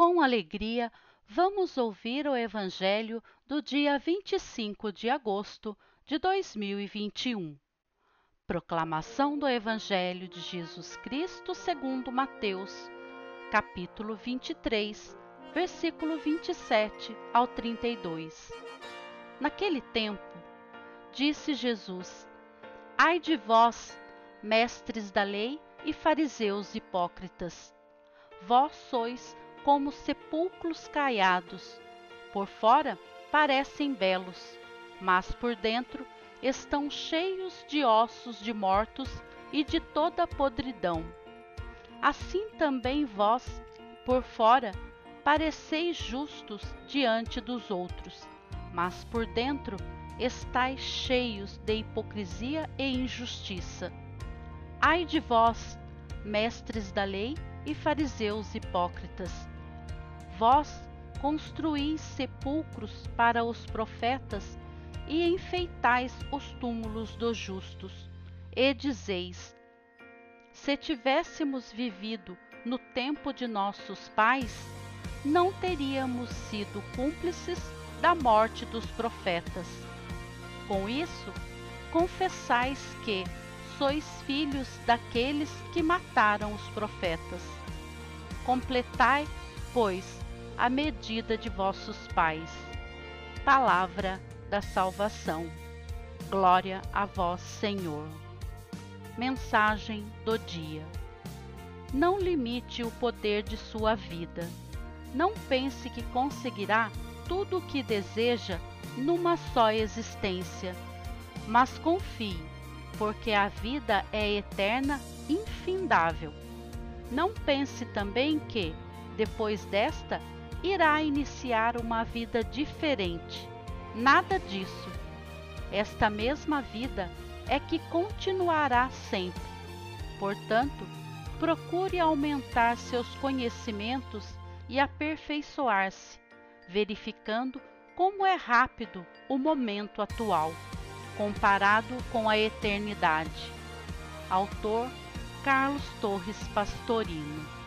com alegria, vamos ouvir o Evangelho do dia 25 de agosto de 2021. Proclamação do Evangelho de Jesus Cristo segundo Mateus, capítulo 23, versículo 27 ao 32. Naquele tempo, disse Jesus: Ai de vós, mestres da lei e fariseus hipócritas! Vós sois como sepulcros caiados. Por fora parecem belos, mas por dentro estão cheios de ossos de mortos e de toda podridão. Assim também vós, por fora, pareceis justos diante dos outros, mas por dentro estáis cheios de hipocrisia e injustiça. Ai de vós, mestres da lei e fariseus hipócritas! Vós construís sepulcros para os profetas e enfeitais os túmulos dos justos, e dizeis: Se tivéssemos vivido no tempo de nossos pais, não teríamos sido cúmplices da morte dos profetas. Com isso, confessais que sois filhos daqueles que mataram os profetas. Completai, pois, a medida de vossos pais. Palavra da salvação. Glória a vós, Senhor. Mensagem do dia. Não limite o poder de sua vida. Não pense que conseguirá tudo o que deseja numa só existência, mas confie, porque a vida é eterna, infindável. Não pense também que, depois desta, irá iniciar uma vida diferente. Nada disso. Esta mesma vida é que continuará sempre. Portanto, procure aumentar seus conhecimentos e aperfeiçoar-se, verificando como é rápido o momento atual, comparado com a eternidade. Autor Carlos Torres Pastorino